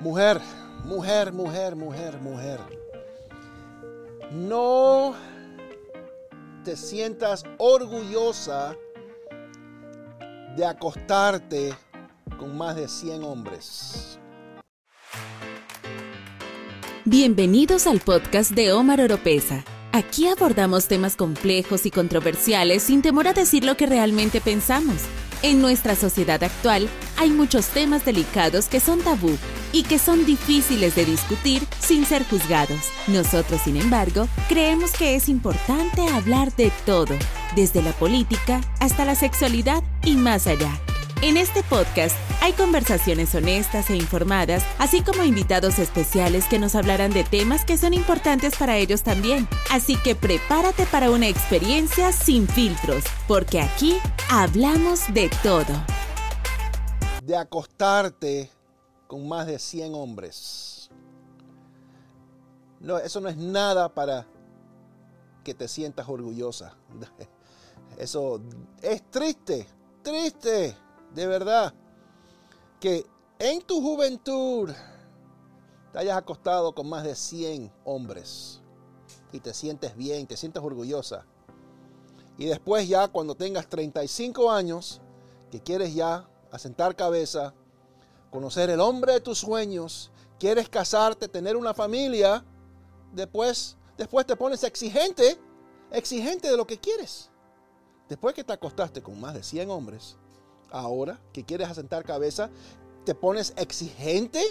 Mujer, mujer, mujer, mujer, mujer. No te sientas orgullosa de acostarte con más de 100 hombres. Bienvenidos al podcast de Omar Oropesa. Aquí abordamos temas complejos y controversiales sin temor a decir lo que realmente pensamos. En nuestra sociedad actual hay muchos temas delicados que son tabú y que son difíciles de discutir sin ser juzgados. Nosotros, sin embargo, creemos que es importante hablar de todo, desde la política hasta la sexualidad y más allá. En este podcast hay conversaciones honestas e informadas, así como invitados especiales que nos hablarán de temas que son importantes para ellos también. Así que prepárate para una experiencia sin filtros, porque aquí hablamos de todo. De acostarte con más de 100 hombres. No, eso no es nada para que te sientas orgullosa. Eso es triste, triste, de verdad, que en tu juventud te hayas acostado con más de 100 hombres y te sientes bien, te sientes orgullosa. Y después ya cuando tengas 35 años, que quieres ya asentar cabeza, conocer el hombre de tus sueños, quieres casarte, tener una familia, después, después te pones exigente, exigente de lo que quieres. Después que te acostaste con más de 100 hombres, ahora que quieres asentar cabeza, te pones exigente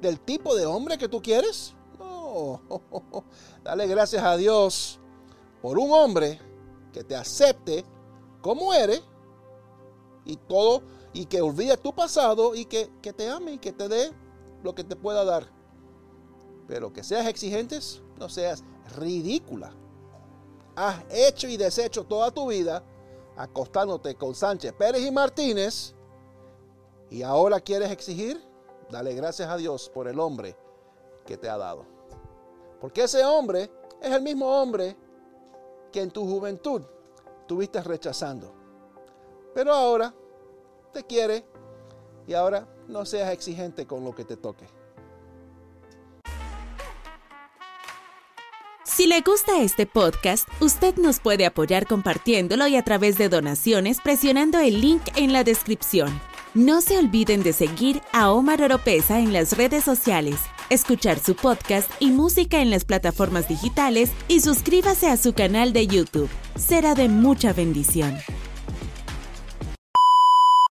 del tipo de hombre que tú quieres. No, dale gracias a Dios por un hombre que te acepte como eres y todo y que olvide tu pasado y que, te ame y que te dé lo que te pueda dar. Pero que seas exigentes, no seas ridícula. Has hecho y deshecho toda tu vida acostándote con Sánchez Pérez y Martínez y ahora quieres exigir, dale gracias a Dios por el hombre que te ha dado. Porque ese hombre es el mismo hombre que en tu juventud tuviste rechazando. Pero ahora te quiere y ahora no seas exigente con lo que te toque. Si le gusta este podcast, usted nos puede apoyar compartiéndolo y a través de donaciones presionando el link en la descripción. No se olviden de seguir a Omar Oropesa en las redes sociales, escuchar su podcast y música en las plataformas digitales y suscríbase a su canal de YouTube. Será de mucha bendición.